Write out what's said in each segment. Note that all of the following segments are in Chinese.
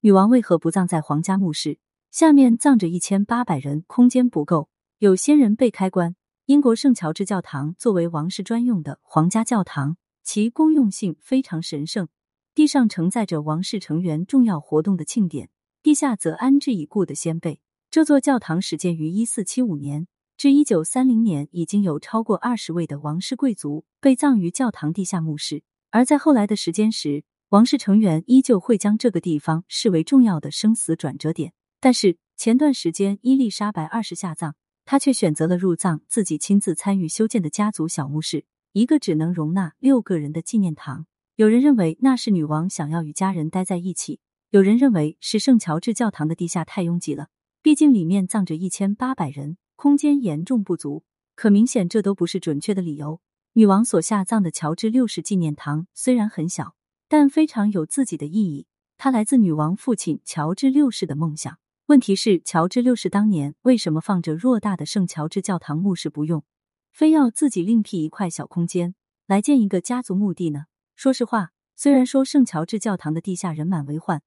女王为何不葬在皇家墓室？下面葬着一千八百人，空间不够。有先人被开棺。英国圣乔治教堂作为王室专用的皇家教堂，其公用性非常神圣。地上承载着王室成员重要活动的庆典，地下则安置已故的先辈。这座教堂始建于一四七五年，至一九三零年已经有超过二十位的王室贵族被葬于教堂地下墓室。而在后来的时间时，王室成员依旧会将这个地方视为重要的生死转折点。但是前段时间伊丽莎白二世下葬，她却选择了入葬自己亲自参与修建的家族小墓室，一个只能容纳六个人的纪念堂。有人认为那是女王想要与家人待在一起，有人认为是圣乔治教堂的地下太拥挤了，毕竟里面葬着一千八百人，空间严重不足。可明显这都不是准确的理由。女王所下葬的乔治六世纪念堂虽然很小。但非常有自己的意义。它来自女王父亲乔治六世的梦想。问题是，乔治六世当年为什么放着偌大的圣乔治教堂墓室不用，非要自己另辟一块小空间来建一个家族墓地呢？说实话，虽然说圣乔治教堂的地下人满为患，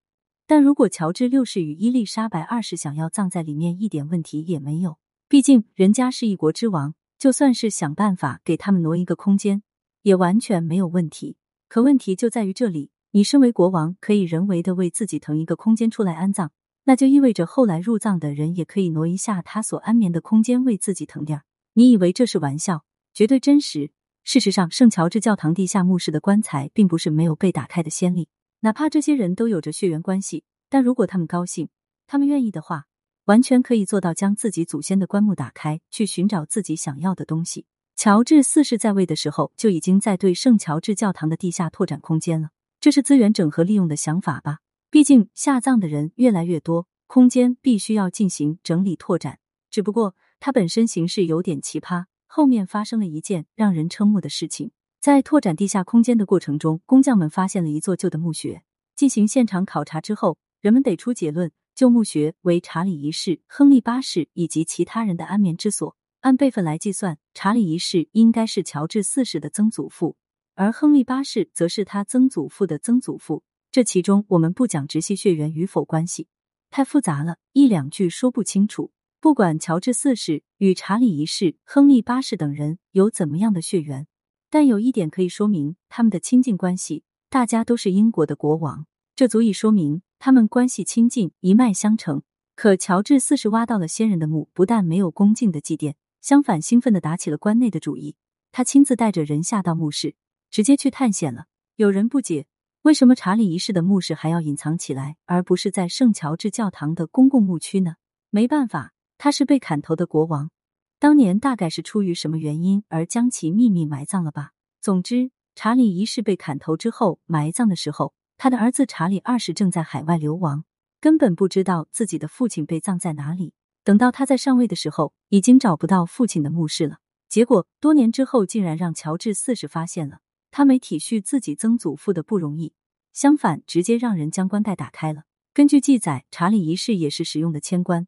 但如果乔治六世与伊丽莎白二世想要葬在里面，一点问题也没有。毕竟人家是一国之王，就算是想办法给他们挪一个空间，也完全没有问题。可问题就在于这里，你身为国王，可以人为的为自己腾一个空间出来安葬，那就意味着后来入葬的人也可以挪一下他所安眠的空间为自己腾地儿。你以为这是玩笑？绝对真实。事实上，圣乔治教堂地下墓室的棺材并不是没有被打开的先例，哪怕这些人都有着血缘关系，但如果他们高兴，他们愿意的话，完全可以做到将自己祖先的棺木打开，去寻找自己想要的东西。乔治四世在位的时候就已经在对圣乔治教堂的地下拓展空间了，这是资源整合利用的想法吧？毕竟下葬的人越来越多，空间必须要进行整理拓展。只不过它本身形式有点奇葩，后面发生了一件让人瞠目的事情：在拓展地下空间的过程中，工匠们发现了一座旧的墓穴。进行现场考察之后，人们得出结论：旧墓穴为查理一世、亨利八世以及其他人的安眠之所。按辈分来计算，查理一世应该是乔治四世的曾祖父，而亨利八世则是他曾祖父的曾祖父。这其中我们不讲直系血缘与否关系，太复杂了，一两句说不清楚。不管乔治四世与查理一世、亨利八世等人有怎么样的血缘，但有一点可以说明他们的亲近关系，大家都是英国的国王，这足以说明他们关系亲近，一脉相承。可乔治四世挖到了先人的墓，不但没有恭敬的祭奠。相反，兴奋的打起了关内的主意。他亲自带着人下到墓室，直接去探险了。有人不解，为什么查理一世的墓室还要隐藏起来，而不是在圣乔治教堂的公共墓区呢？没办法，他是被砍头的国王，当年大概是出于什么原因而将其秘密埋葬了吧。总之，查理一世被砍头之后埋葬的时候，他的儿子查理二世正在海外流亡，根本不知道自己的父亲被葬在哪里。等到他在上位的时候，已经找不到父亲的墓室了。结果多年之后，竟然让乔治四世发现了。他没体恤自己曾祖父的不容易，相反，直接让人将棺盖打开了。根据记载，查理一世也是使用的铅棺。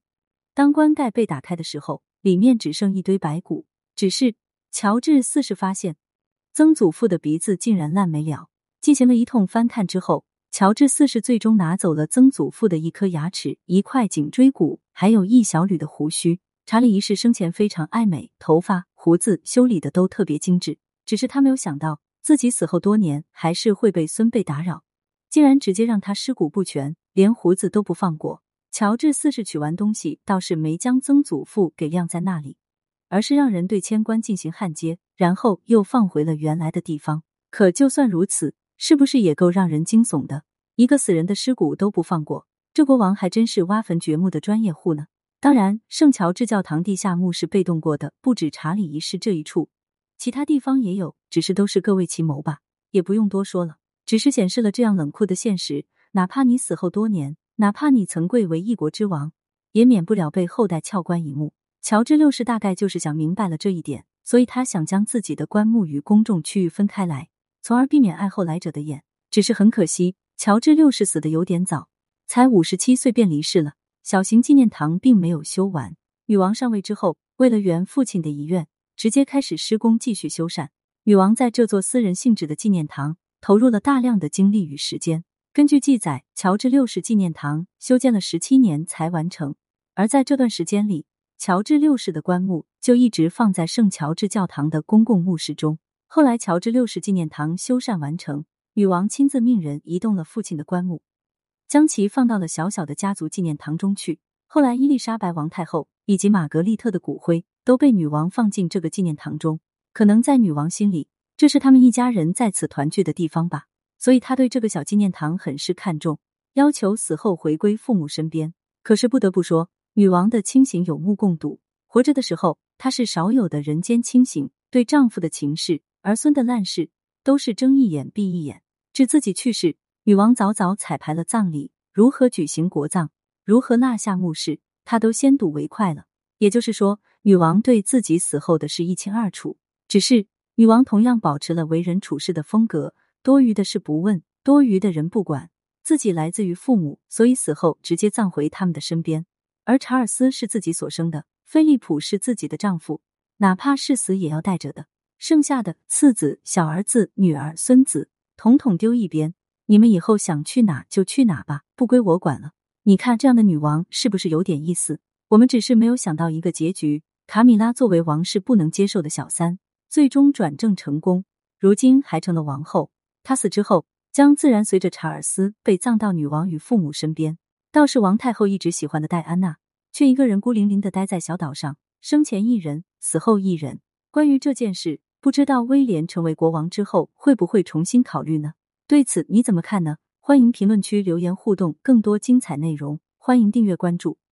当棺盖被打开的时候，里面只剩一堆白骨。只是乔治四世发现，曾祖父的鼻子竟然烂没了。进行了一通翻看之后。乔治四世最终拿走了曾祖父的一颗牙齿、一块颈椎骨，还有一小缕的胡须。查理一世生前非常爱美，头发、胡子修理的都特别精致。只是他没有想到，自己死后多年还是会被孙辈打扰，竟然直接让他尸骨不全，连胡子都不放过。乔治四世取完东西，倒是没将曾祖父给晾在那里，而是让人对铅棺进行焊接，然后又放回了原来的地方。可就算如此。是不是也够让人惊悚的？一个死人的尸骨都不放过，这国王还真是挖坟掘墓的专业户呢。当然，圣乔治教堂地下墓是被动过的，不止查理一世这一处，其他地方也有，只是都是各为其谋吧，也不用多说了。只是显示了这样冷酷的现实：哪怕你死后多年，哪怕你曾贵为一国之王，也免不了被后代撬棺一墓。乔治六世大概就是想明白了这一点，所以他想将自己的棺木与公众区域分开来。从而避免爱后来者的眼，只是很可惜，乔治六世死的有点早，才五十七岁便离世了。小型纪念堂并没有修完。女王上位之后，为了圆父亲的遗愿，直接开始施工继续修缮。女王在这座私人性质的纪念堂投入了大量的精力与时间。根据记载，乔治六世纪念堂修建了十七年才完成，而在这段时间里，乔治六世的棺木就一直放在圣乔治教堂的公共墓室中。后来，乔治六世纪念堂修缮完成，女王亲自命人移动了父亲的棺木，将其放到了小小的家族纪念堂中去。后来，伊丽莎白王太后以及玛格丽特的骨灰都被女王放进这个纪念堂中。可能在女王心里，这是他们一家人在此团聚的地方吧。所以，她对这个小纪念堂很是看重，要求死后回归父母身边。可是，不得不说，女王的清醒有目共睹。活着的时候，她是少有的人间清醒，对丈夫的情事、儿孙的烂事，都是睁一眼闭一眼。至自己去世，女王早早彩排了葬礼，如何举行国葬。如何纳下墓室，她都先睹为快了。也就是说，女王对自己死后的事一清二楚。只是女王同样保持了为人处事的风格，多余的事不问，多余的人不管。自己来自于父母，所以死后直接葬回他们的身边。而查尔斯是自己所生的，菲利普是自己的丈夫，哪怕是死也要带着的。剩下的次子、小儿子、女儿、孙子，统统丢一边。你们以后想去哪就去哪吧，不归我管了。你看这样的女王是不是有点意思？我们只是没有想到一个结局：卡米拉作为王室不能接受的小三，最终转正成功，如今还成了王后。她死之后，将自然随着查尔斯被葬到女王与父母身边。倒是王太后一直喜欢的戴安娜，却一个人孤零零的待在小岛上，生前一人，死后一人。关于这件事，不知道威廉成为国王之后会不会重新考虑呢？对此你怎么看呢？欢迎评论区留言互动，更多精彩内容，欢迎订阅关注。